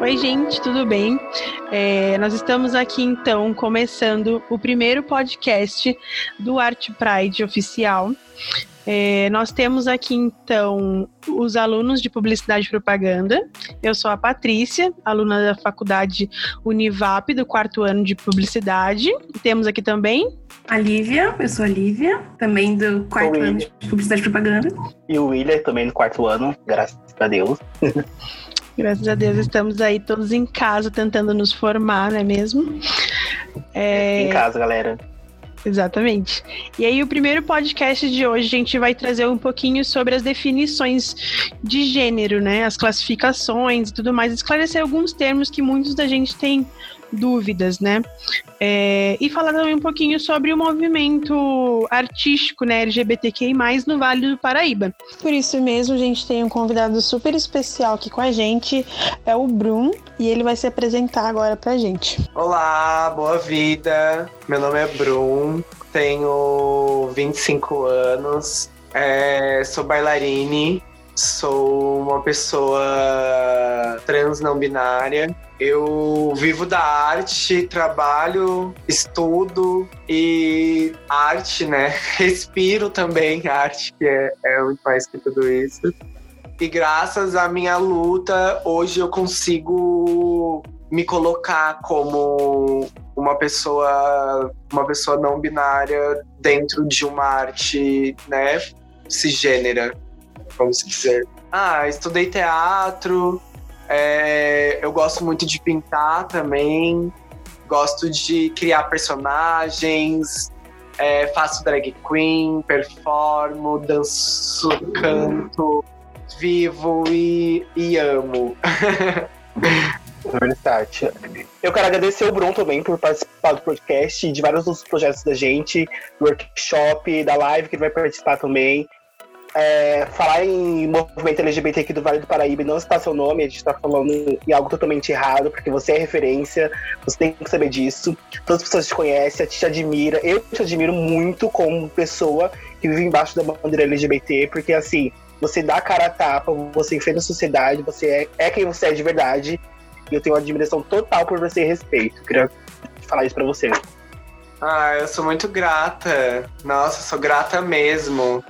Oi, gente, tudo bem? É, nós estamos aqui então começando o primeiro podcast do Art Pride oficial. É, nós temos aqui então os alunos de Publicidade e Propaganda. Eu sou a Patrícia, aluna da Faculdade Univap do quarto ano de Publicidade. Temos aqui também a Lívia, eu sou a Lívia, também do quarto ano de Publicidade e Propaganda. E o William, também do quarto ano, graças a Deus. Graças a Deus estamos aí todos em casa tentando nos formar, não é mesmo? É... Em casa, galera. Exatamente. E aí, o primeiro podcast de hoje, a gente vai trazer um pouquinho sobre as definições de gênero, né? As classificações e tudo mais, esclarecer alguns termos que muitos da gente tem dúvidas, né? É, e falar também um pouquinho sobre o movimento artístico, né, LGBTQI+, no Vale do Paraíba. Por isso mesmo, a gente tem um convidado super especial aqui com a gente, é o Brum, e ele vai se apresentar agora pra gente. Olá, boa vida! Meu nome é Brum, tenho 25 anos, é, sou bailarine, sou uma pessoa trans não binária. Eu vivo da arte, trabalho, estudo e arte, né? Respiro também arte, que é, é muito mais que tudo isso. E graças à minha luta, hoje eu consigo me colocar como uma pessoa, uma pessoa não binária dentro de uma arte, né, cisgênera vamos dizer. Ah, estudei teatro, é, eu gosto muito de pintar também, gosto de criar personagens, é, faço drag queen, performo, danço, canto, vivo e, e amo. Verdade. Eu quero agradecer o Bruno também por participar do podcast de vários outros projetos da gente, do workshop, da live que ele vai participar também é, falar em movimento LGBT aqui do Vale do Paraíba e não citar seu nome, a gente tá falando em algo totalmente errado, porque você é referência, você tem que saber disso. Todas as pessoas te conhecem, te admira. Eu te admiro muito como pessoa que vive embaixo da bandeira LGBT, porque assim, você dá a cara a tapa, você enfrenta a sociedade, você é, é quem você é de verdade. E eu tenho uma admiração total por você e respeito. Queria falar isso pra você. Ah, eu sou muito grata. Nossa, sou grata mesmo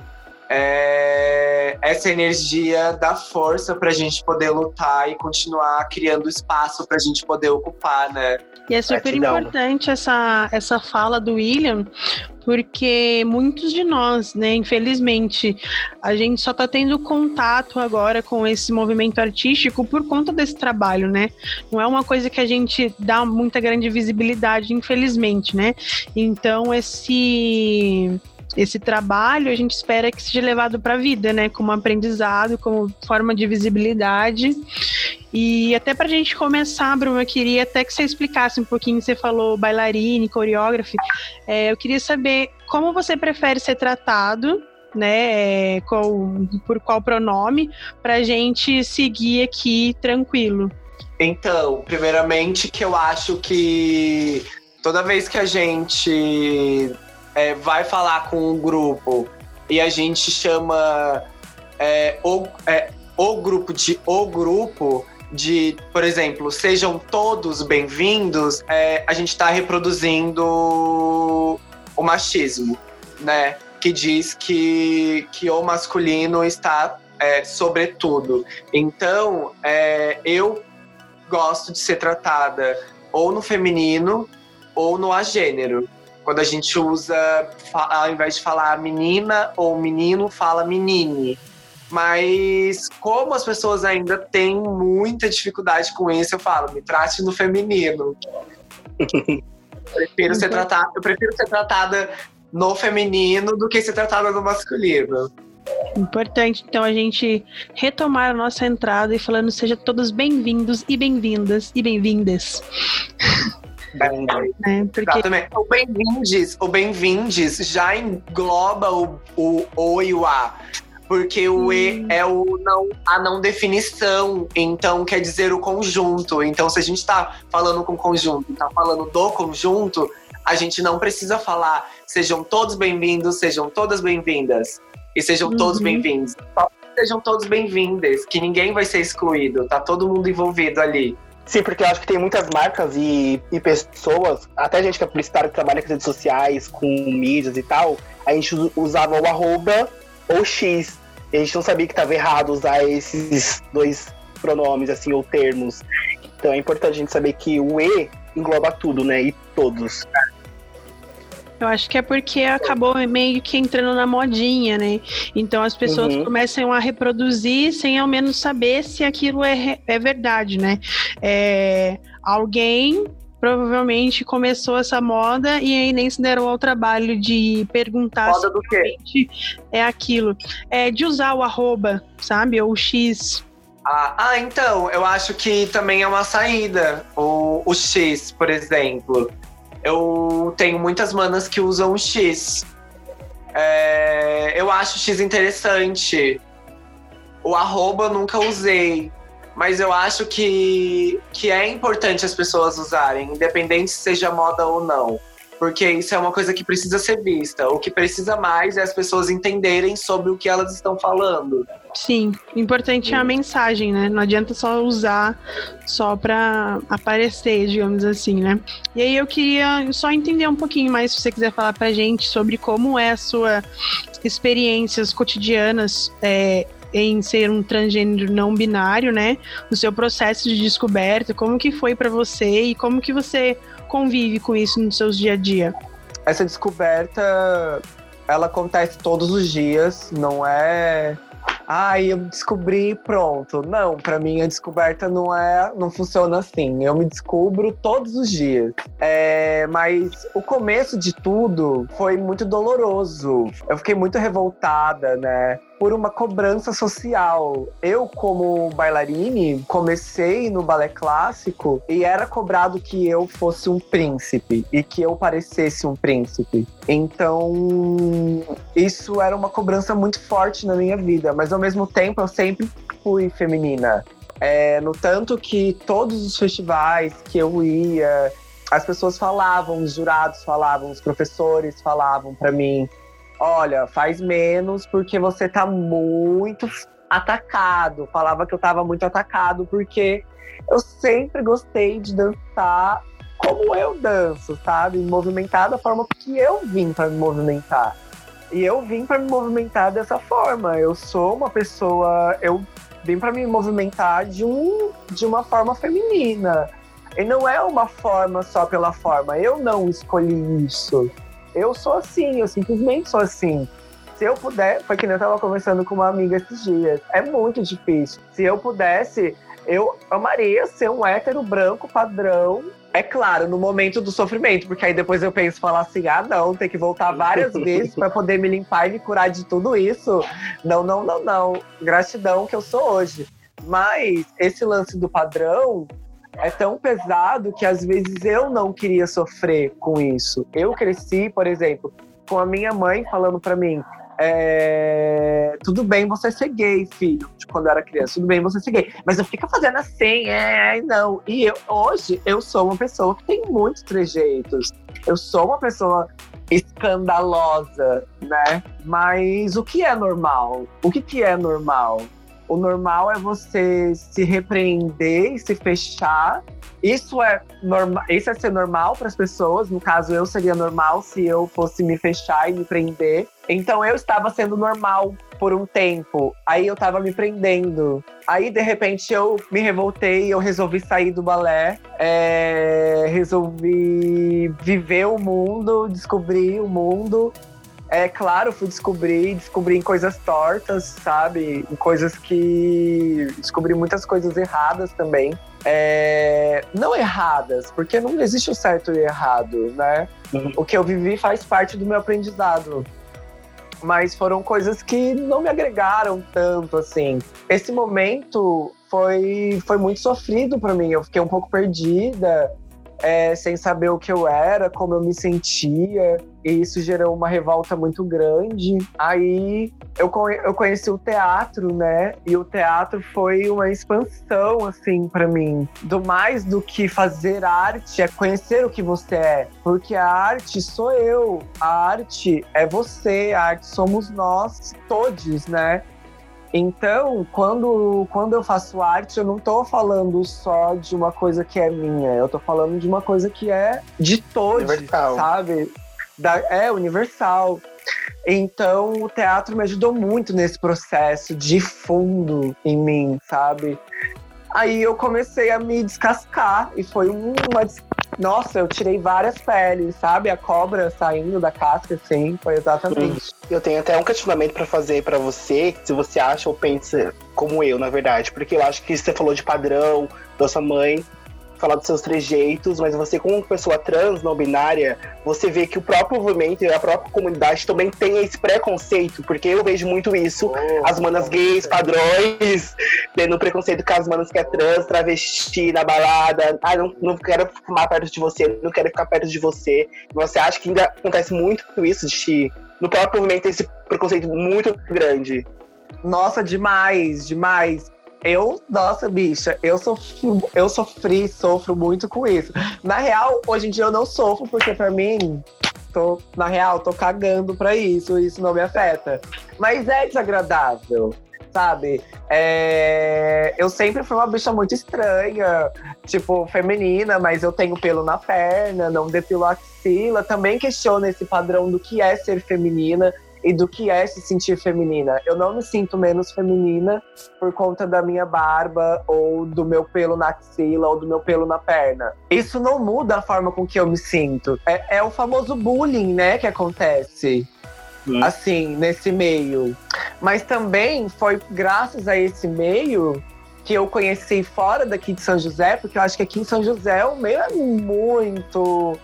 é, essa energia dá força para a gente poder lutar e continuar criando espaço para a gente poder ocupar, né? E é super importante essa, essa fala do William, porque muitos de nós, né, infelizmente, a gente só está tendo contato agora com esse movimento artístico por conta desse trabalho, né? Não é uma coisa que a gente dá muita grande visibilidade, infelizmente, né? Então, esse esse trabalho a gente espera que seja levado para a vida, né? Como aprendizado, como forma de visibilidade. E até para a gente começar, Bruno, eu queria até que você explicasse um pouquinho. Você falou bailarine, coreógrafe. É, eu queria saber como você prefere ser tratado né? É, qual, por qual pronome, para a gente seguir aqui tranquilo. Então, primeiramente, que eu acho que toda vez que a gente é, vai falar com o grupo e a gente chama é, o, é, o grupo de o grupo de, por exemplo, sejam todos bem-vindos, é, a gente está reproduzindo o machismo, né? Que diz que, que o masculino está é, sobretudo. Então, é, eu gosto de ser tratada ou no feminino ou no agênero. Quando a gente usa, ao invés de falar menina ou menino, fala menine. Mas como as pessoas ainda têm muita dificuldade com isso, eu falo, me trate no feminino. prefiro ser tratada, eu prefiro ser tratada no feminino do que ser tratada no masculino. Importante, então, a gente retomar a nossa entrada e falando seja todos bem-vindos e bem-vindas e bem-vindas. É, porque... Exatamente. O bem-vindes, o bem-vindes já engloba o, o O e o A. Porque o hum. E é o não, a não definição, então quer dizer o conjunto. Então, se a gente está falando com conjunto, está falando do conjunto, a gente não precisa falar sejam todos bem-vindos, sejam todas bem-vindas. E sejam uhum. todos bem-vindos. Sejam todos bem-vindos, que ninguém vai ser excluído, tá todo mundo envolvido ali. Sim, porque eu acho que tem muitas marcas e, e pessoas, até gente que é publicitária que trabalha com redes sociais, com mídias e tal, a gente usava o arroba ou X. A gente não sabia que estava errado usar esses dois pronomes, assim, ou termos. Então é importante a gente saber que o E engloba tudo, né? E todos. Eu acho que é porque acabou meio que entrando na modinha, né? Então as pessoas uhum. começam a reproduzir sem ao menos saber se aquilo é, é verdade, né? É, alguém provavelmente começou essa moda e aí nem se deram ao trabalho de perguntar moda se realmente é aquilo. É de usar o arroba, sabe? Ou o X. Ah, ah, então, eu acho que também é uma saída. O, o X, por exemplo eu tenho muitas manas que usam o X. É, eu acho o X interessante. O arroba eu nunca usei. Mas eu acho que, que é importante as pessoas usarem, independente se seja moda ou não porque isso é uma coisa que precisa ser vista. O que precisa mais é as pessoas entenderem sobre o que elas estão falando. Sim, importante é a mensagem, né? Não adianta só usar só para aparecer, digamos assim, né? E aí eu queria só entender um pouquinho mais, se você quiser falar pra gente sobre como é a sua experiências cotidianas é, em ser um transgênero não binário, né? O seu processo de descoberta, como que foi para você e como que você convive com isso nos seus dia a dia? Essa descoberta, ela acontece todos os dias, não é ah, eu descobri pronto. Não, para mim a descoberta não é, não funciona assim. Eu me descubro todos os dias. É, mas o começo de tudo foi muito doloroso. Eu fiquei muito revoltada, né? Por uma cobrança social. Eu, como bailarine, comecei no balé clássico e era cobrado que eu fosse um príncipe e que eu parecesse um príncipe. Então, isso era uma cobrança muito forte na minha vida, mas ao mesmo tempo eu sempre fui feminina. É, no tanto que todos os festivais que eu ia, as pessoas falavam, os jurados falavam, os professores falavam para mim olha, faz menos porque você tá muito atacado. Falava que eu tava muito atacado porque eu sempre gostei de dançar como eu danço, sabe? Me movimentar da forma que eu vim para me movimentar. E eu vim para me movimentar dessa forma. Eu sou uma pessoa, eu vim para me movimentar de um de uma forma feminina. E não é uma forma só pela forma. Eu não escolhi isso. Eu sou assim, eu simplesmente sou assim. Se eu puder, foi que nem eu tava conversando com uma amiga esses dias. É muito difícil. Se eu pudesse, eu amaria ser um hétero branco padrão. É claro, no momento do sofrimento, porque aí depois eu penso falar assim: ah, não, tem que voltar várias vezes para poder me limpar e me curar de tudo isso. Não, não, não, não. Gratidão que eu sou hoje. Mas esse lance do padrão, é tão pesado que às vezes eu não queria sofrer com isso. Eu cresci, por exemplo, com a minha mãe falando para mim: é, tudo bem você ser gay, filho, quando eu era criança, tudo bem você ser gay, mas não fica fazendo assim, é, não. E eu, hoje eu sou uma pessoa que tem muitos trejeitos. Eu sou uma pessoa escandalosa, né? Mas o que é normal? O que, que é normal? O normal é você se repreender e se fechar. Isso é normal, isso é ser normal para as pessoas. No caso, eu seria normal se eu fosse me fechar e me prender. Então eu estava sendo normal por um tempo. Aí eu estava me prendendo. Aí de repente eu me revoltei, eu resolvi sair do balé, é, resolvi viver o mundo, descobrir o mundo é claro, fui descobrir, descobri em coisas tortas, sabe? Em coisas que. Descobri muitas coisas erradas também. É... Não erradas, porque não existe o certo e o errado, né? Uhum. O que eu vivi faz parte do meu aprendizado. Mas foram coisas que não me agregaram tanto, assim. Esse momento foi, foi muito sofrido para mim. Eu fiquei um pouco perdida é, sem saber o que eu era, como eu me sentia, e isso gerou uma revolta muito grande. Aí eu, eu conheci o teatro, né? E o teatro foi uma expansão, assim, para mim. Do mais do que fazer arte, é conhecer o que você é. Porque a arte sou eu, a arte é você, a arte somos nós todos, né? Então, quando, quando eu faço arte, eu não tô falando só de uma coisa que é minha, eu tô falando de uma coisa que é de todos, universal. sabe? Da, é universal. Então, o teatro me ajudou muito nesse processo de fundo em mim, sabe? Aí eu comecei a me descascar e foi uma. Nossa, eu tirei várias peles, sabe? A cobra saindo da casca, assim, foi exatamente. Eu tenho até um questionamento para fazer para você, se você acha ou pensa como eu, na verdade, porque eu acho que você falou de padrão, da sua mãe, falar dos seus trejeitos, mas você, como pessoa trans, não binária, você vê que o próprio movimento e a própria comunidade também tem esse preconceito, porque eu vejo muito isso, oh, as manas gays, padrões, tendo preconceito com as manas que é trans, travesti na balada, ah, não, não quero fumar perto de você, não quero ficar perto de você. Você acha que ainda acontece muito isso de no próprio movimento tem esse preconceito muito grande? Nossa, demais, demais. Eu, nossa, bicha, eu sofri, eu sofri, sofro muito com isso. Na real, hoje em dia eu não sofro, porque pra mim, tô, na real, tô cagando pra isso, isso não me afeta. Mas é desagradável, sabe? É... Eu sempre fui uma bicha muito estranha, tipo, feminina, mas eu tenho pelo na perna, não depilo axila. Também questiono esse padrão do que é ser feminina e do que é se sentir feminina. Eu não me sinto menos feminina por conta da minha barba ou do meu pelo na axila ou do meu pelo na perna. Isso não muda a forma com que eu me sinto. É, é o famoso bullying, né, que acontece. Hum. Assim, nesse meio. Mas também foi graças a esse meio que eu conheci fora daqui de São José, porque eu acho que aqui em São José o meio é muito.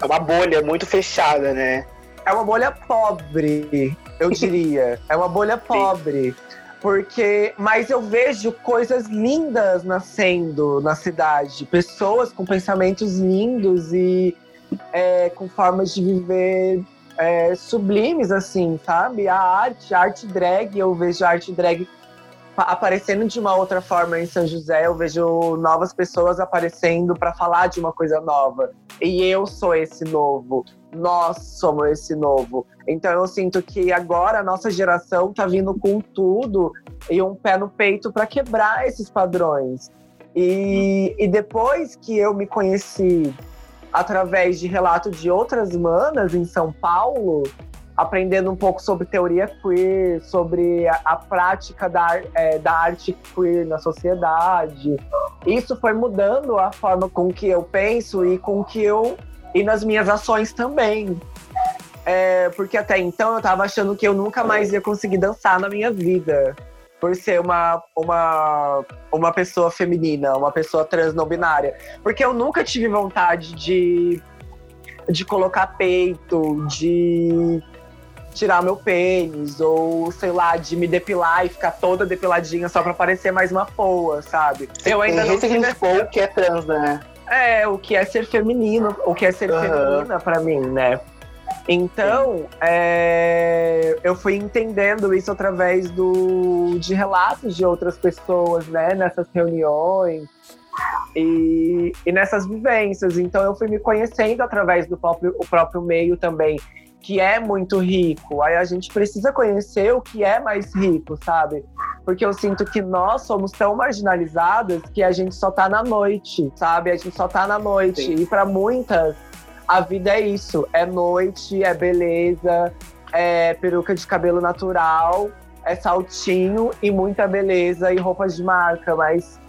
É uma bolha muito fechada, né? É uma bolha pobre, eu diria. é uma bolha pobre. Porque, mas eu vejo coisas lindas nascendo na cidade, pessoas com pensamentos lindos e é, com formas de viver é, sublimes, assim, sabe? A arte, a arte drag, eu vejo a arte drag aparecendo de uma outra forma em São José, eu vejo novas pessoas aparecendo para falar de uma coisa nova. E eu sou esse novo. Nós somos esse novo. Então eu sinto que agora a nossa geração tá vindo com tudo e um pé no peito para quebrar esses padrões. E, e depois que eu me conheci através de relato de outras manas em São Paulo, aprendendo um pouco sobre teoria queer, sobre a, a prática da, é, da arte queer na sociedade. Isso foi mudando a forma com que eu penso e com que eu e nas minhas ações também. É, porque até então eu tava achando que eu nunca mais ia conseguir dançar na minha vida. Por ser uma, uma, uma pessoa feminina, uma pessoa trans não binária. Porque eu nunca tive vontade de, de colocar peito, de tirar meu pênis, ou sei lá, de me depilar e ficar toda depiladinha só pra parecer mais uma poa, sabe? Eu ainda não significou o que é trans, né? É, o que é ser feminino, o que é ser uhum. feminina pra mim, né? Então, é, eu fui entendendo isso através do, de relatos de outras pessoas, né? Nessas reuniões e, e nessas vivências. Então, eu fui me conhecendo através do próprio, o próprio meio também que é muito rico. Aí a gente precisa conhecer o que é mais rico, sabe? Porque eu sinto que nós somos tão marginalizadas que a gente só tá na noite, sabe? A gente só tá na noite. Sim. E para muitas, a vida é isso: é noite, é beleza, é peruca de cabelo natural, é saltinho e muita beleza e roupas de marca, mas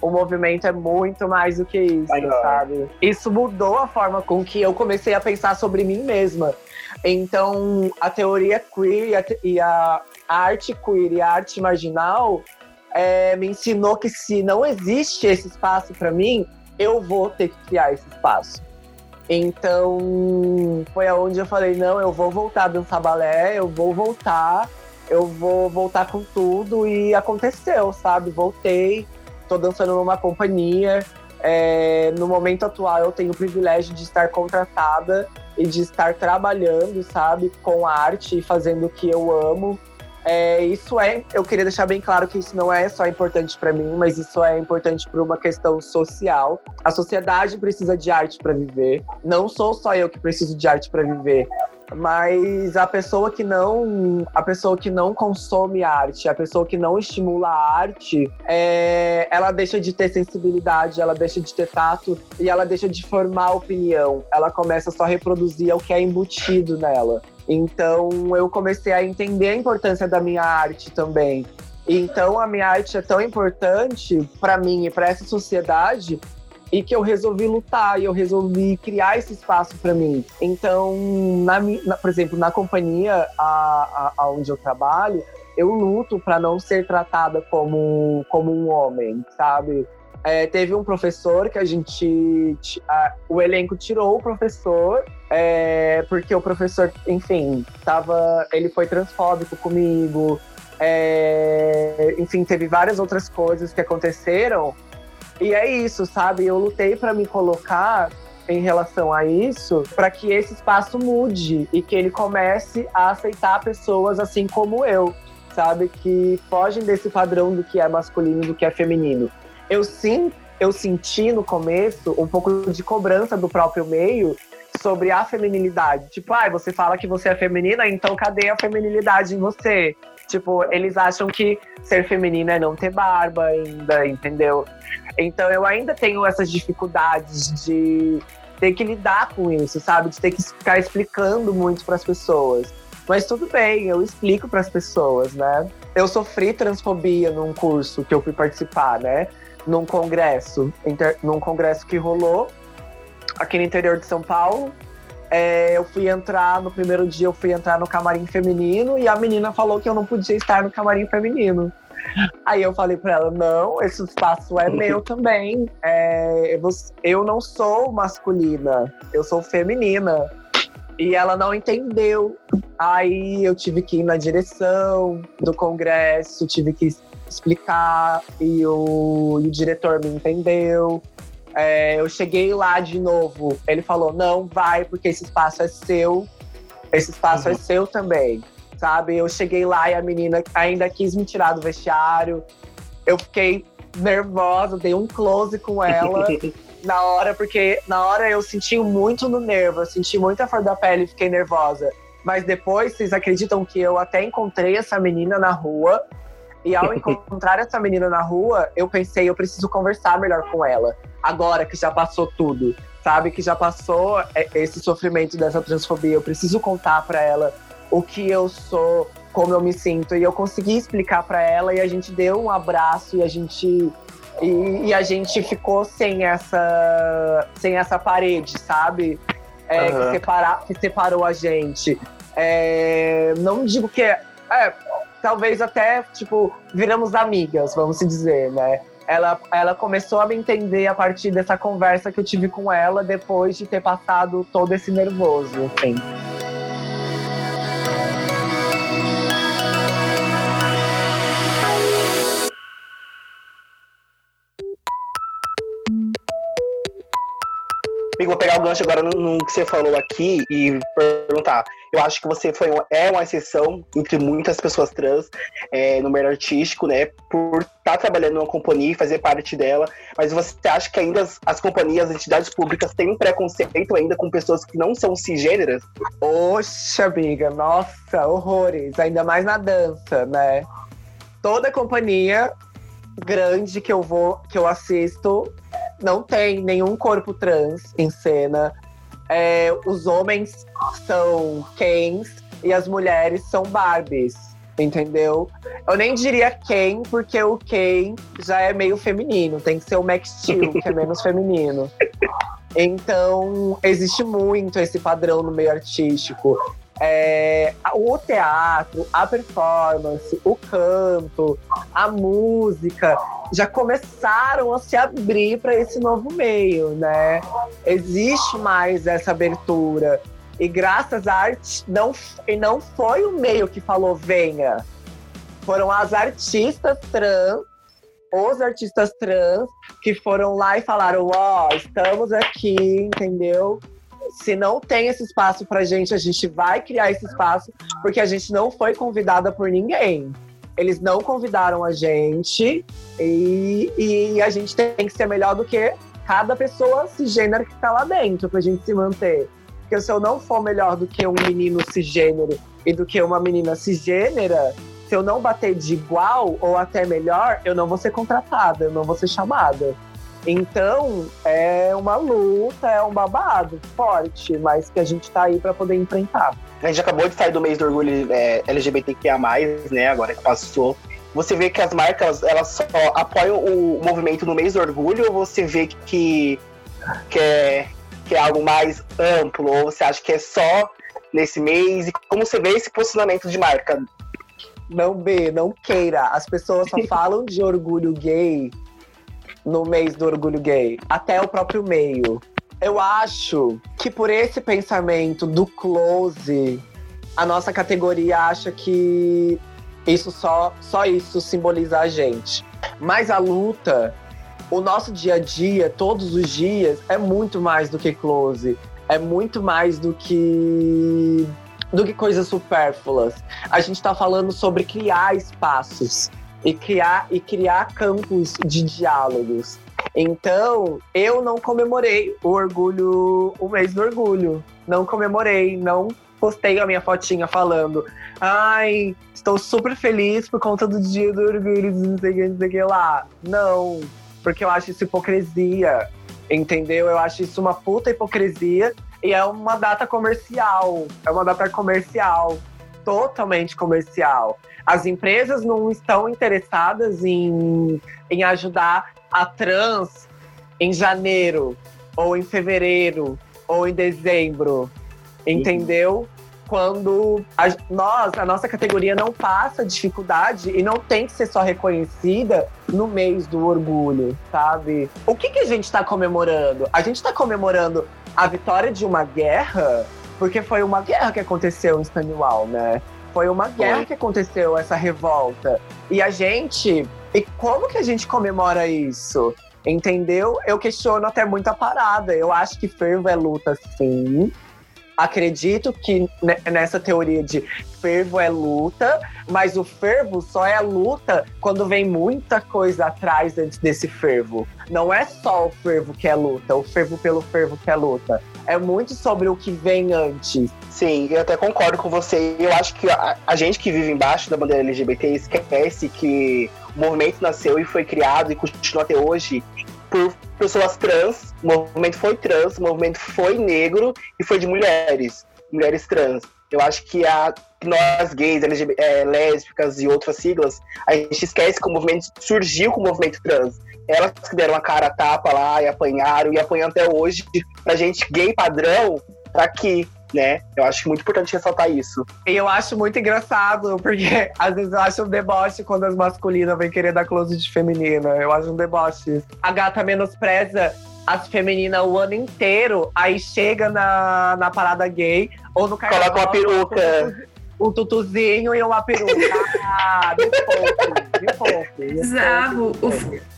o movimento é muito mais do que isso, sabe? Isso mudou a forma com que eu comecei a pensar sobre mim mesma. Então, a teoria queer e a, e a arte queer e a arte marginal é, me ensinou que se não existe esse espaço para mim, eu vou ter que criar esse espaço. Então, foi aonde eu falei: não, eu vou voltar a dançar balé, eu vou voltar, eu vou voltar com tudo. E aconteceu, sabe? Voltei, tô dançando numa companhia. É, no momento atual, eu tenho o privilégio de estar contratada e de estar trabalhando, sabe, com arte e fazendo o que eu amo. É, isso é, eu queria deixar bem claro que isso não é só importante para mim, mas isso é importante por uma questão social. A sociedade precisa de arte para viver. Não sou só eu que preciso de arte para viver mas a pessoa que não a pessoa que não consome arte, a pessoa que não estimula a arte, é, ela deixa de ter sensibilidade, ela deixa de ter tato e ela deixa de formar opinião. Ela começa só a reproduzir o que é embutido nela. Então eu comecei a entender a importância da minha arte também. Então a minha arte é tão importante para mim e para essa sociedade e que eu resolvi lutar e eu resolvi criar esse espaço para mim. Então, na, na, por exemplo, na companhia a, a, onde eu trabalho, eu luto para não ser tratada como, como um homem, sabe? É, teve um professor que a gente. A, o elenco tirou o professor, é, porque o professor, enfim, tava, ele foi transfóbico comigo. É, enfim, teve várias outras coisas que aconteceram e é isso, sabe? Eu lutei para me colocar em relação a isso, para que esse espaço mude e que ele comece a aceitar pessoas assim como eu, sabe? Que fogem desse padrão do que é masculino e do que é feminino. Eu sim, eu senti no começo um pouco de cobrança do próprio meio sobre a feminilidade. Tipo, ah, você fala que você é feminina, então cadê a feminilidade em você? Tipo, eles acham que ser feminina é não ter barba ainda, entendeu? Então eu ainda tenho essas dificuldades de ter que lidar com isso, sabe? De ter que ficar explicando muito para as pessoas. Mas tudo bem, eu explico para as pessoas, né? Eu sofri transfobia num curso que eu fui participar, né? Num congresso, inter... num congresso que rolou aqui no interior de São Paulo. É, eu fui entrar, no primeiro dia eu fui entrar no camarim feminino e a menina falou que eu não podia estar no camarim feminino. Aí eu falei pra ela: não, esse espaço é meu também. É, eu não sou masculina, eu sou feminina. E ela não entendeu. Aí eu tive que ir na direção do congresso, tive que explicar, e o, e o diretor me entendeu. É, eu cheguei lá de novo. Ele falou: não, vai, porque esse espaço é seu. Esse espaço é uhum. é seu também. Sabe? Eu cheguei lá e a menina ainda quis me tirar do vestiário. Eu fiquei nervosa, dei um close com ela na hora, porque na hora eu senti muito no nervo, eu senti muito a flor da pele e fiquei nervosa. Mas depois, vocês acreditam que eu até encontrei essa menina na rua e ao encontrar essa menina na rua, eu pensei, eu preciso conversar melhor com ela. Agora que já passou tudo, sabe? Que já passou é, esse sofrimento dessa transfobia. Eu preciso contar para ela o que eu sou, como eu me sinto. E eu consegui explicar para ela e a gente deu um abraço e a gente. E, e, a gente ficou sem essa, sem essa parede, sabe? É, uhum. que, separa, que separou a gente. É, não digo que. É, é talvez até, tipo, viramos amigas, vamos dizer, né? Ela, ela começou a me entender a partir dessa conversa que eu tive com ela depois de ter passado todo esse nervoso, assim. Vou pegar o gancho agora no, no, que você falou aqui e perguntar. Eu acho que você foi é uma exceção entre muitas pessoas trans é, no meio artístico, né? Por estar tá trabalhando numa companhia e fazer parte dela. Mas você acha que ainda as, as companhias, as entidades públicas têm preconceito ainda com pessoas que não são cisgêneras? Oxa, amiga, nossa, horrores. Ainda mais na dança, né? Toda companhia grande que eu vou, que eu assisto, não tem nenhum corpo trans em cena. É, os homens são Kens e as mulheres são Barbies, entendeu? Eu nem diria Ken, porque o Ken já é meio feminino, tem que ser o Max Steel, que é menos feminino. Então, existe muito esse padrão no meio artístico. É, o teatro, a performance, o canto, a música já começaram a se abrir para esse novo meio, né? Existe mais essa abertura. E graças à arte, não, e não foi o meio que falou venha. Foram as artistas trans, os artistas trans, que foram lá e falaram: Ó, oh, estamos aqui, entendeu? Se não tem esse espaço pra gente, a gente vai criar esse espaço, porque a gente não foi convidada por ninguém. Eles não convidaram a gente e, e a gente tem que ser melhor do que cada pessoa cisgênera que tá lá dentro pra gente se manter. Porque se eu não for melhor do que um menino cisgênero e do que uma menina cisgênera, se eu não bater de igual ou até melhor, eu não vou ser contratada, eu não vou ser chamada. Então, é uma luta, é um babado forte, mas que a gente tá aí para poder enfrentar. A gente acabou de sair do mês do orgulho é, LGBTQIA+, né, agora que passou. Você vê que as marcas, elas só apoiam o movimento no mês do orgulho ou você vê que, que, é, que é algo mais amplo? Ou você acha que é só nesse mês? E como você vê esse posicionamento de marca? Não, B, não queira. As pessoas só falam de orgulho gay no mês do orgulho gay, até o próprio meio. Eu acho que por esse pensamento do close, a nossa categoria acha que isso só, só isso simboliza a gente. Mas a luta, o nosso dia a dia, todos os dias, é muito mais do que close. É muito mais do que do que coisas supérfluas. A gente está falando sobre criar espaços e criar, e criar campos de diálogos. Então, eu não comemorei o orgulho, o mês do orgulho. Não comemorei, não postei a minha fotinha falando. Ai, estou super feliz por conta do dia do orgulho, não sei que, que lá. Não, porque eu acho isso hipocrisia, entendeu? Eu acho isso uma puta hipocrisia e é uma data comercial. É uma data comercial, totalmente comercial. As empresas não estão interessadas em, em ajudar a trans em janeiro, ou em fevereiro, ou em dezembro. Entendeu? Quando a, nós, a nossa categoria não passa dificuldade e não tem que ser só reconhecida no mês do orgulho, sabe? O que, que a gente está comemorando? A gente está comemorando a vitória de uma guerra, porque foi uma guerra que aconteceu em Stonewall, né? Foi uma guerra Foi. que aconteceu, essa revolta. E a gente. E como que a gente comemora isso? Entendeu? Eu questiono até muita parada. Eu acho que fervo é luta, sim. Acredito que nessa teoria de fervo é luta, mas o fervo só é luta quando vem muita coisa atrás antes desse fervo. Não é só o fervo que é luta, o fervo pelo fervo que é luta. É muito sobre o que vem antes. Sim, eu até concordo com você. Eu acho que a, a gente que vive embaixo da bandeira LGBT esquece que o movimento nasceu e foi criado e continua até hoje por pessoas trans. O movimento foi trans, o movimento foi negro e foi de mulheres, mulheres trans. Eu acho que a, nós gays, é, lésbicas e outras siglas, a gente esquece que o movimento surgiu com o movimento trans. Elas que deram a cara a tapa lá e apanharam e apanham até hoje pra gente gay padrão tá aqui né? Eu acho muito importante ressaltar isso. E eu acho muito engraçado, porque às vezes eu acho um deboche quando as masculinas vêm querer dar close de feminina. Eu acho um deboche. A gata menospreza as femininas o ano inteiro, aí chega na, na parada gay ou no carnaval. Coloca uma peruca um tutuzinho e uma peruca. Ah, me poupe, me poupe. Bizarro.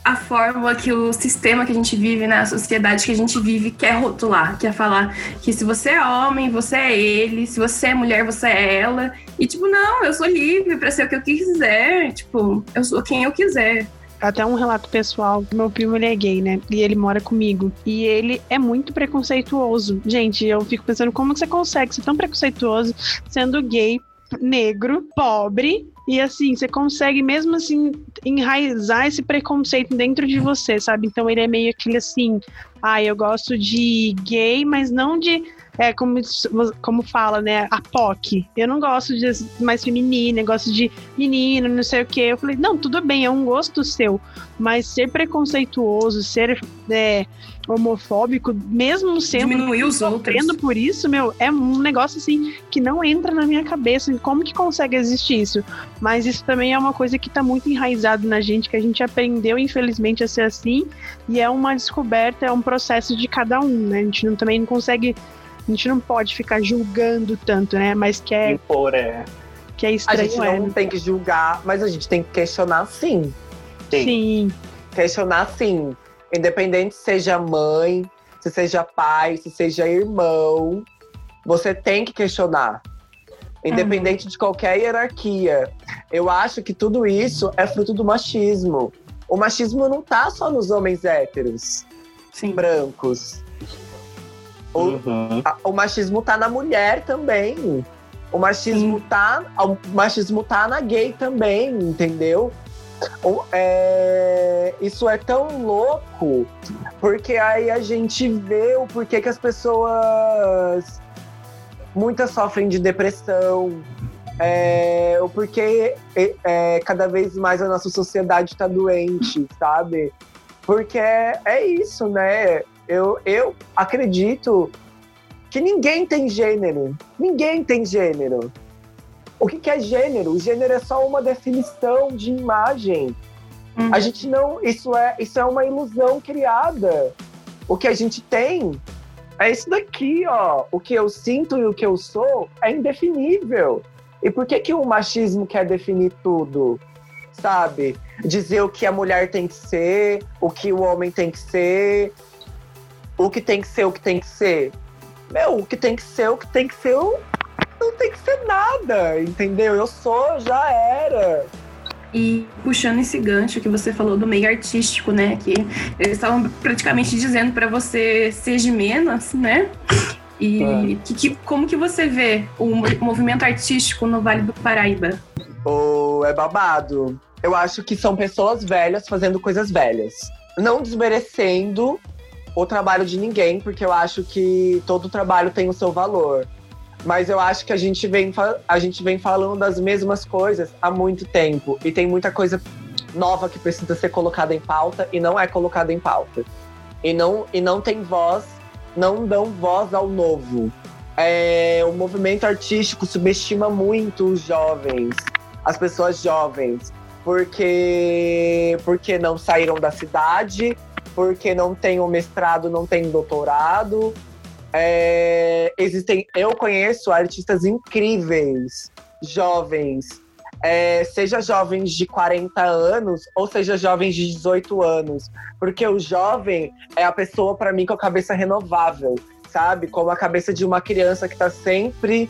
a fórmula que o sistema que a gente vive, na né, sociedade que a gente vive, quer rotular, quer falar que se você é homem, você é ele, se você é mulher, você é ela. E tipo, não, eu sou livre para ser o que eu quiser. Tipo, eu sou quem eu quiser até um relato pessoal. Meu primo, ele é gay, né? E ele mora comigo. E ele é muito preconceituoso. Gente, eu fico pensando como que você consegue ser tão preconceituoso sendo gay negro, pobre, e assim, você consegue mesmo assim enraizar esse preconceito dentro de você, sabe? Então ele é meio aquele assim, ah, eu gosto de gay, mas não de é como, como fala, né? A POC. Eu não gosto de mais feminina, eu gosto de menino, não sei o quê. Eu falei, não, tudo bem, é um gosto seu. Mas ser preconceituoso, ser é, homofóbico, mesmo sendo Diminuir os outros. por isso, meu, é um negócio assim que não entra na minha cabeça. Como que consegue existir isso? Mas isso também é uma coisa que está muito enraizado na gente, que a gente aprendeu, infelizmente, a ser assim, e é uma descoberta, é um processo de cada um, né? A gente não, também não consegue a gente não pode ficar julgando tanto, né? Mas que é. Impor, é. Que é estranho. A gente não é. tem que julgar, mas a gente tem que questionar sim. Sim. sim. Questionar sim. Independente seja mãe, se seja pai, se seja irmão, você tem que questionar. Independente uhum. de qualquer hierarquia. Eu acho que tudo isso é fruto do machismo. O machismo não tá só nos homens héteros, Sim. brancos. O, uhum. a, o machismo tá na mulher também. O machismo tá, o machismo tá na gay também, entendeu? O, é, isso é tão louco, porque aí a gente vê o porquê que as pessoas muitas sofrem de depressão, é, o porquê é, é, cada vez mais a nossa sociedade está doente, sabe? Porque é, é isso, né? Eu, eu acredito que ninguém tem gênero. Ninguém tem gênero. O que, que é gênero? O gênero é só uma definição de imagem. Uhum. A gente não. Isso é, isso é uma ilusão criada. O que a gente tem é isso daqui, ó. O que eu sinto e o que eu sou é indefinível. E por que, que o machismo quer definir tudo? Sabe? Dizer o que a mulher tem que ser, o que o homem tem que ser, o que tem que ser, o que tem que ser. Meu, o que tem que ser, o que tem que ser, não tem que ser nada, entendeu? Eu sou, já era. E puxando esse gancho que você falou do meio artístico, né? Que eles estavam praticamente dizendo para você seja menos, né? E é. que, que, como que você vê o movimento artístico no Vale do Paraíba? Oh, é babado. Eu acho que são pessoas velhas fazendo coisas velhas. Não desmerecendo o trabalho de ninguém, porque eu acho que todo trabalho tem o seu valor. Mas eu acho que a gente vem, a gente vem falando das mesmas coisas há muito tempo. E tem muita coisa nova que precisa ser colocada em pauta e não é colocada em pauta. E não, e não tem voz, não dão voz ao novo. É, o movimento artístico subestima muito os jovens, as pessoas jovens, porque, porque não saíram da cidade, porque não tem o mestrado, não tem doutorado, é, existem, eu conheço artistas incríveis, jovens, é, seja jovens de 40 anos ou seja jovens de 18 anos, porque o jovem é a pessoa para mim com a cabeça renovável, sabe? Como a cabeça de uma criança que está sempre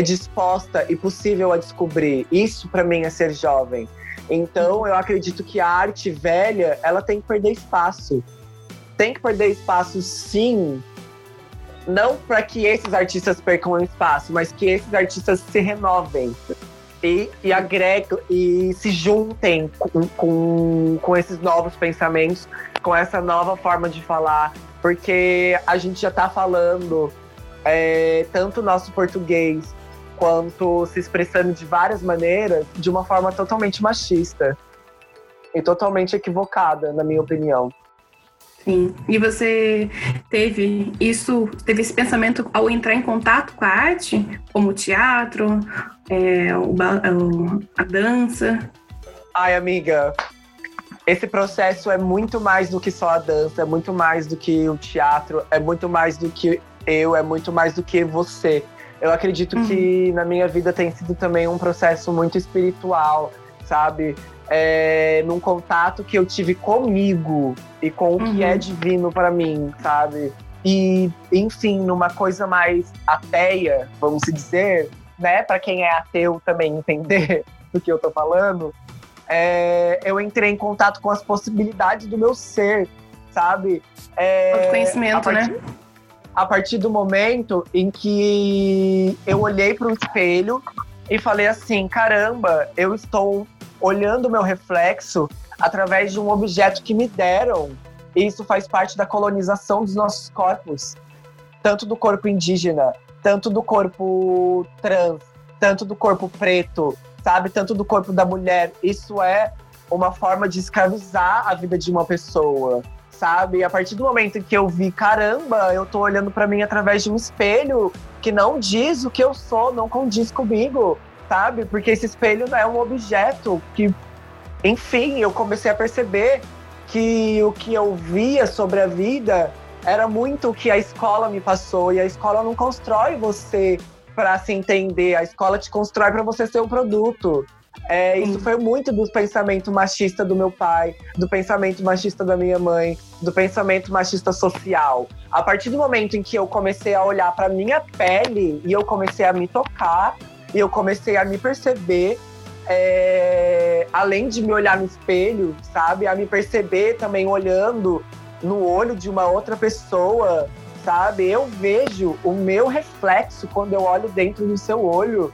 disposta e possível a descobrir. Isso para mim é ser jovem. Então eu acredito que a arte velha ela tem que perder espaço. Tem que perder espaço, sim, não para que esses artistas percam espaço, mas que esses artistas se renovem e, e e se juntem com, com, com esses novos pensamentos, com essa nova forma de falar, porque a gente já está falando é, tanto nosso português quanto se expressando de várias maneiras de uma forma totalmente machista e totalmente equivocada, na minha opinião. Sim. E você teve isso, teve esse pensamento ao entrar em contato com a arte, como o teatro, é, o, a dança? Ai, amiga, esse processo é muito mais do que só a dança, é muito mais do que o teatro, é muito mais do que eu, é muito mais do que você. Eu acredito uhum. que na minha vida tem sido também um processo muito espiritual, sabe? é, num contato que eu tive comigo e com o que uhum. é divino para mim, sabe? E, enfim, numa coisa mais ateia, vamos dizer, né? Para quem é ateu também entender do que eu tô falando, é, eu entrei em contato com as possibilidades do meu ser, sabe? É, conhecimento, a partir, né? A partir do momento em que eu olhei para o espelho e falei assim: caramba, eu estou olhando o meu reflexo através de um objeto que me deram. E isso faz parte da colonização dos nossos corpos, tanto do corpo indígena, tanto do corpo trans, tanto do corpo preto, sabe? Tanto do corpo da mulher. Isso é uma forma de escravizar a vida de uma pessoa, sabe? E a partir do momento que eu vi, caramba, eu tô olhando para mim através de um espelho que não diz o que eu sou, não condiz comigo sabe? Porque esse espelho não é um objeto que, enfim, eu comecei a perceber que o que eu via sobre a vida era muito o que a escola me passou e a escola não constrói você para se entender, a escola te constrói para você ser um produto. É, isso foi muito do pensamento machista do meu pai, do pensamento machista da minha mãe, do pensamento machista social. A partir do momento em que eu comecei a olhar para minha pele e eu comecei a me tocar e eu comecei a me perceber, é, além de me olhar no espelho, sabe, a me perceber também olhando no olho de uma outra pessoa, sabe? Eu vejo o meu reflexo quando eu olho dentro do seu olho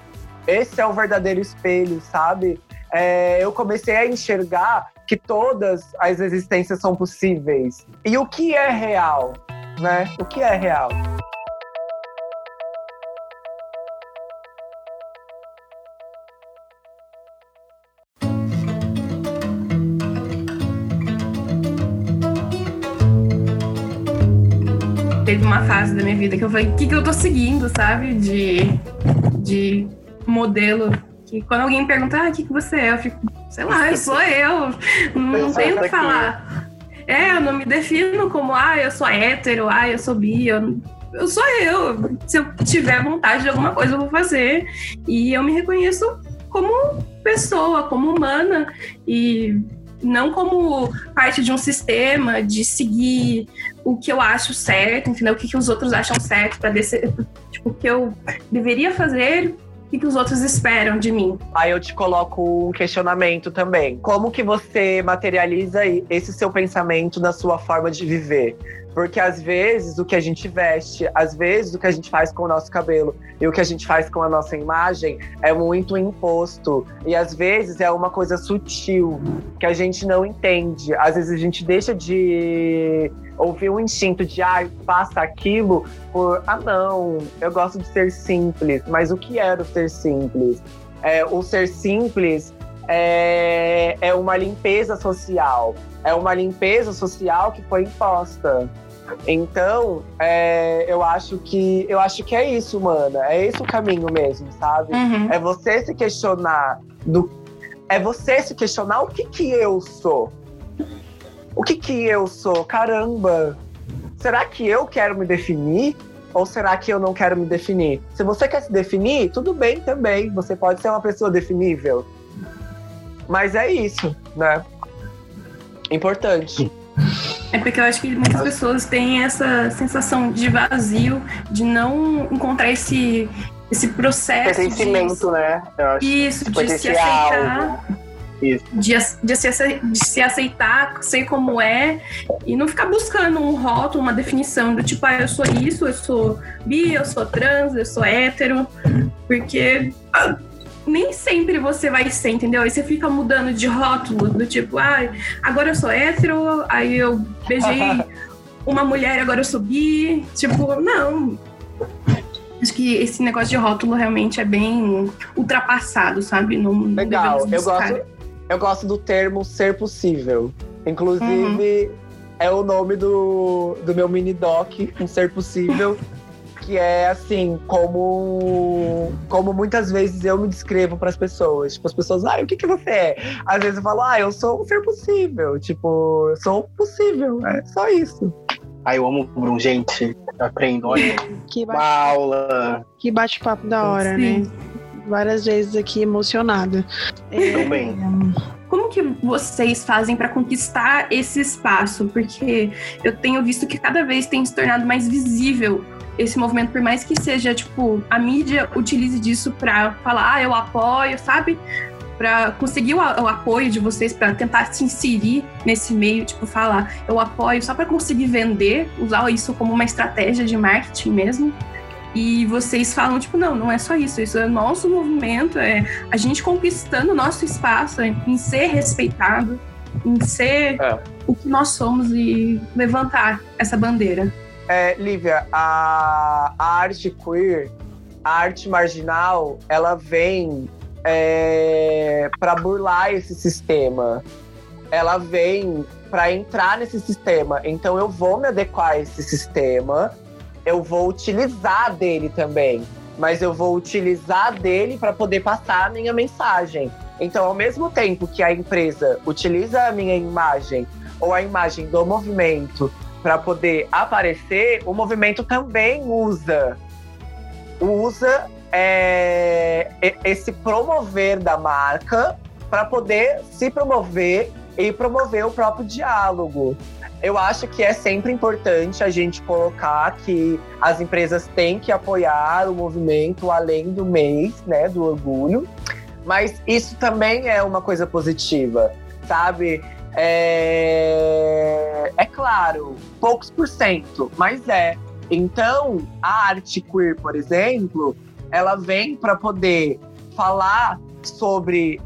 esse é o verdadeiro espelho, sabe? É, eu comecei a enxergar que todas as existências são possíveis. E o que é real, né? O que é real? Teve uma fase da minha vida que eu falei, o que, que eu tô seguindo, sabe? De, de modelo que quando alguém pergunta, ah, o que, que você é? Eu fico, sei lá, eu sou eu. Não tenho o que falar. É, eu não me defino como, ah, eu sou hétero, ah, eu sou bi, eu, eu sou eu. Se eu tiver vontade de alguma coisa, eu vou fazer. E eu me reconheço como pessoa, como humana. E não como parte de um sistema de seguir o que eu acho certo, entendeu? O que, que os outros acham certo para tipo o que eu deveria fazer o que os outros esperam de mim? Aí eu te coloco um questionamento também. Como que você materializa esse seu pensamento na sua forma de viver? Porque às vezes o que a gente veste, às vezes o que a gente faz com o nosso cabelo e o que a gente faz com a nossa imagem é muito imposto. E às vezes é uma coisa sutil que a gente não entende. Às vezes a gente deixa de ouvir um instinto de ah, faça aquilo por ah não, eu gosto de ser simples. Mas o que era o ser simples? É, o ser simples é, é uma limpeza social. É uma limpeza social que foi imposta. Então, é, eu acho que eu acho que é isso, mana. É esse o caminho mesmo, sabe? Uhum. É você se questionar do, é você se questionar o que que eu sou. O que que eu sou? Caramba. Será que eu quero me definir? Ou será que eu não quero me definir? Se você quer se definir, tudo bem também. Você pode ser uma pessoa definível. Mas é isso, né? Importante. É porque eu acho que muitas pessoas têm essa sensação de vazio, de não encontrar esse, esse processo. Pertencimento, de, né? Isso, de se aceitar. De, de, se, de se aceitar, ser como é, e não ficar buscando um rótulo, uma definição do tipo, ah, eu sou isso, eu sou bi, eu sou trans, eu sou hétero, porque ah, nem sempre você vai ser, entendeu? Aí você fica mudando de rótulo, do tipo, ah, agora eu sou hétero, aí eu beijei uma mulher, agora eu sou bi. Tipo, não. Acho que esse negócio de rótulo realmente é bem ultrapassado, sabe? Não, Legal, eu gosto, eu gosto do termo ser possível. Inclusive, uhum. é o nome do, do meu mini doc, um ser possível que é assim, como como muitas vezes eu me descrevo para as pessoas. Tipo, as pessoas, ah, o que que você é? Às vezes eu falo, ah, eu sou um ser possível. Tipo, eu sou possível. É só isso. Ah, eu amo o Bruno, gente. Eu aprendo, olha. Que uma aula. Que bate-papo da hora, Sim. né? Várias vezes aqui emocionada. É, Também. Como que vocês fazem para conquistar esse espaço? Porque eu tenho visto que cada vez tem se tornado mais visível esse movimento, por mais que seja, tipo, a mídia utilize disso para falar, ah, eu apoio, sabe? Para conseguir o, o, apoio de vocês, para tentar se inserir nesse meio, tipo, falar, eu apoio só para conseguir vender, usar isso como uma estratégia de marketing mesmo. E vocês falam, tipo, não, não é só isso, isso é nosso movimento, é a gente conquistando o nosso espaço, em ser respeitado, em ser é. o que nós somos e levantar essa bandeira. É, Lívia, a, a arte queer, a arte marginal, ela vem é, para burlar esse sistema. Ela vem para entrar nesse sistema. Então eu vou me adequar a esse sistema, eu vou utilizar dele também, mas eu vou utilizar dele para poder passar a minha mensagem. Então, ao mesmo tempo que a empresa utiliza a minha imagem ou a imagem do movimento para poder aparecer, o movimento também usa usa é, esse promover da marca para poder se promover e promover o próprio diálogo. Eu acho que é sempre importante a gente colocar que as empresas têm que apoiar o movimento além do mês, né, do orgulho. Mas isso também é uma coisa positiva, sabe? É, é claro, poucos por cento, mas é. Então, a arte queer, por exemplo, ela vem para poder falar sobre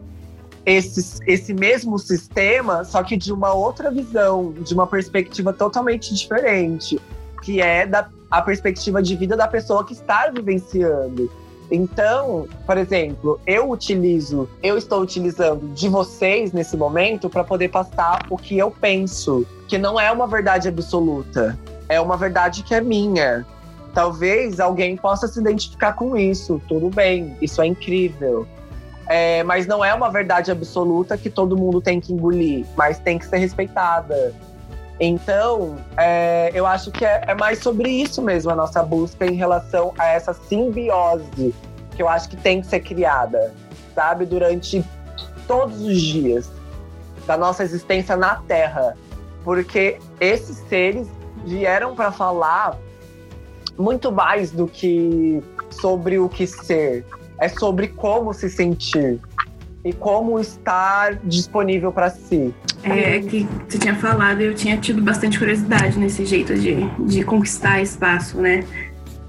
esse, esse mesmo sistema, só que de uma outra visão, de uma perspectiva totalmente diferente, que é da, a perspectiva de vida da pessoa que está vivenciando. Então, por exemplo, eu utilizo, eu estou utilizando de vocês nesse momento para poder passar o que eu penso, que não é uma verdade absoluta, é uma verdade que é minha. Talvez alguém possa se identificar com isso, tudo bem, isso é incrível. É, mas não é uma verdade absoluta que todo mundo tem que engolir, mas tem que ser respeitada. Então, é, eu acho que é, é, mais sobre isso mesmo a nossa busca em relação a essa simbiose que eu acho que tem que ser criada, sabe, durante todos os dias da nossa existência na Terra, porque esses seres vieram para falar muito mais do que sobre o que ser, é sobre como se sentir e como estar disponível para si. É que você tinha falado, eu tinha tido bastante curiosidade nesse jeito de, de conquistar espaço, né?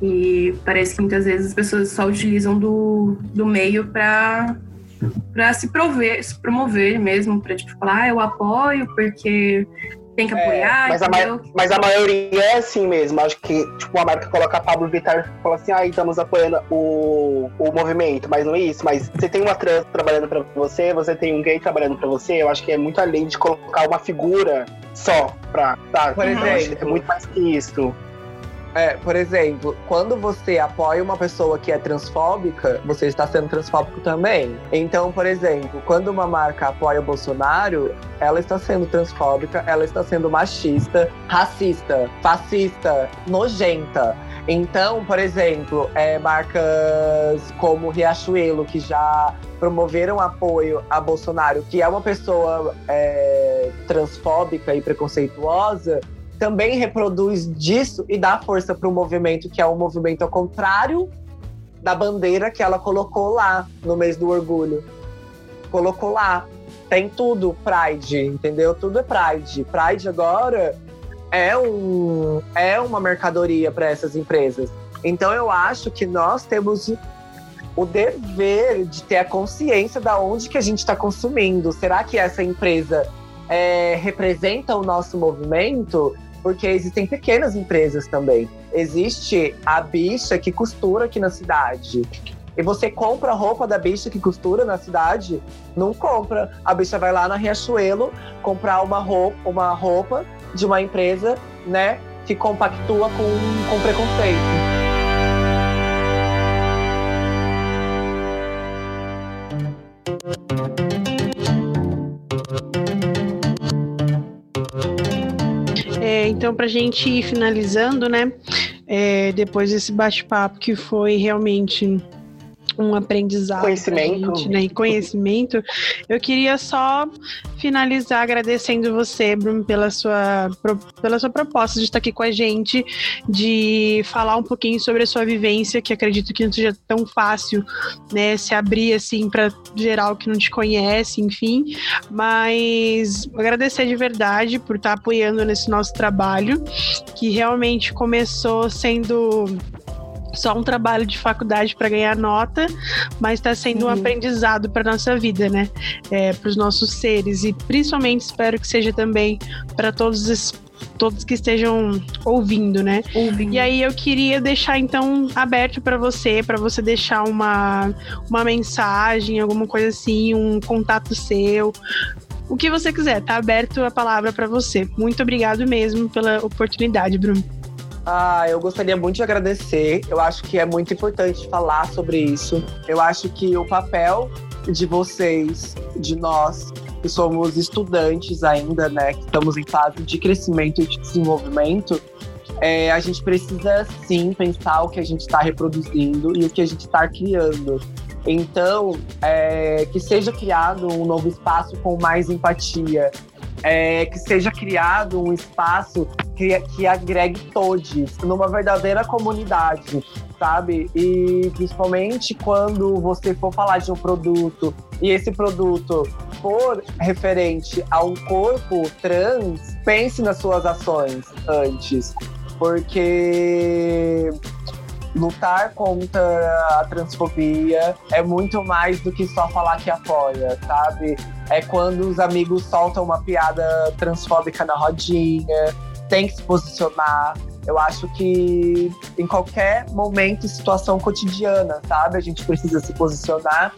E parece que muitas vezes as pessoas só utilizam do, do meio para para se prover, se promover mesmo, para tipo falar, ah, eu apoio porque tem que é, apoiar. É, mas, a mas, a maioria é assim mesmo. Acho que, tipo, a marca coloca a Pablo Vittar e fala assim, ah, estamos apoiando o, o movimento, mas não é isso. Mas você tem uma trans trabalhando para você, você tem um gay trabalhando para você, eu acho que é muito além de colocar uma figura só pra. Tá? Por exemplo, é muito mais que isso. É, por exemplo, quando você apoia uma pessoa que é transfóbica, você está sendo transfóbico também. Então, por exemplo, quando uma marca apoia o Bolsonaro, ela está sendo transfóbica, ela está sendo machista, racista, fascista, nojenta. Então, por exemplo, é, marcas como Riachuelo, que já promoveram apoio a Bolsonaro, que é uma pessoa é, transfóbica e preconceituosa, também reproduz disso e dá força para o movimento, que é o um movimento ao contrário da bandeira que ela colocou lá no mês do orgulho. Colocou lá. Tem tudo Pride, entendeu? Tudo é Pride. Pride agora é, um, é uma mercadoria para essas empresas. Então eu acho que nós temos o dever de ter a consciência da onde que a gente está consumindo. Será que essa empresa é, representa o nosso movimento? porque existem pequenas empresas também. Existe a bicha que costura aqui na cidade. E você compra a roupa da bicha que costura na cidade? Não compra. A bicha vai lá na Riachuelo comprar uma roupa, uma roupa de uma empresa, né, que compactua com, com preconceito. Então, para a gente ir finalizando, né? É, depois desse bate-papo que foi realmente um aprendizado conhecimento. Gente, né? E conhecimento. Eu queria só finalizar agradecendo você, Bruno, pela sua, pela sua proposta de estar aqui com a gente, de falar um pouquinho sobre a sua vivência, que acredito que não seja tão fácil, né, se abrir assim para geral que não te conhece, enfim. Mas agradecer de verdade por estar apoiando nesse nosso trabalho, que realmente começou sendo só um trabalho de faculdade para ganhar nota, mas está sendo uhum. um aprendizado para nossa vida, né? É, para os nossos seres e principalmente espero que seja também para todos os todos que estejam ouvindo, né? Ouvindo. E aí eu queria deixar então aberto para você, para você deixar uma, uma mensagem, alguma coisa assim, um contato seu, o que você quiser, tá aberto a palavra para você. Muito obrigado mesmo pela oportunidade, Bruno. Ah, eu gostaria muito de agradecer. Eu acho que é muito importante falar sobre isso. Eu acho que o papel de vocês, de nós, que somos estudantes ainda, né, que estamos em fase de crescimento e de desenvolvimento, é, a gente precisa sim pensar o que a gente está reproduzindo e o que a gente está criando. Então, é, que seja criado um novo espaço com mais empatia, é, que seja criado um espaço que, que agregue todos numa verdadeira comunidade, sabe? E principalmente quando você for falar de um produto e esse produto for referente a um corpo trans, pense nas suas ações antes, porque lutar contra a transfobia é muito mais do que só falar que apoia, sabe? É quando os amigos soltam uma piada transfóbica na rodinha, tem que se posicionar. Eu acho que em qualquer momento situação cotidiana, sabe? A gente precisa se posicionar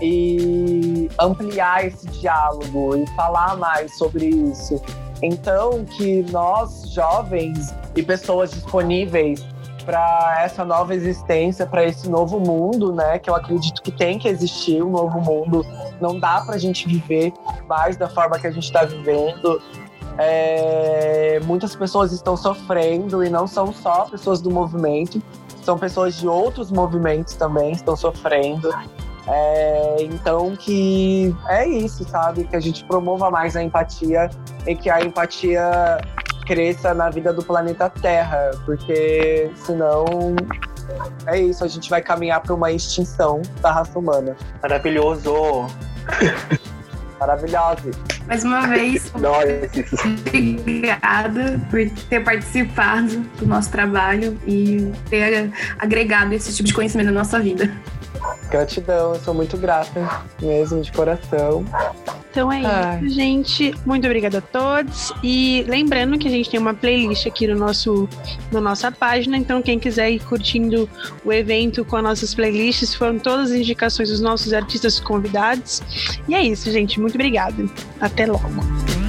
e ampliar esse diálogo e falar mais sobre isso. Então, que nós, jovens e pessoas disponíveis para essa nova existência, para esse novo mundo, né? Que eu acredito que tem que existir um novo mundo. Não dá para a gente viver mais da forma que a gente está vivendo. É, muitas pessoas estão sofrendo e não são só pessoas do movimento, são pessoas de outros movimentos também estão sofrendo. É, então que é isso, sabe? Que a gente promova mais a empatia e que a empatia cresça na vida do planeta Terra, porque senão é isso, a gente vai caminhar para uma extinção da raça humana. Maravilhoso! Maravilhoso! Mais uma vez, obrigada por ter participado do nosso trabalho e ter agregado esse tipo de conhecimento na nossa vida. Gratidão, eu sou muito grata mesmo, de coração. Então é Ai. isso, gente. Muito obrigada a todos. E lembrando que a gente tem uma playlist aqui no nosso, na nossa página. Então, quem quiser ir curtindo o evento com as nossas playlists, foram todas as indicações dos nossos artistas convidados. E é isso, gente. Muito obrigada. Até logo.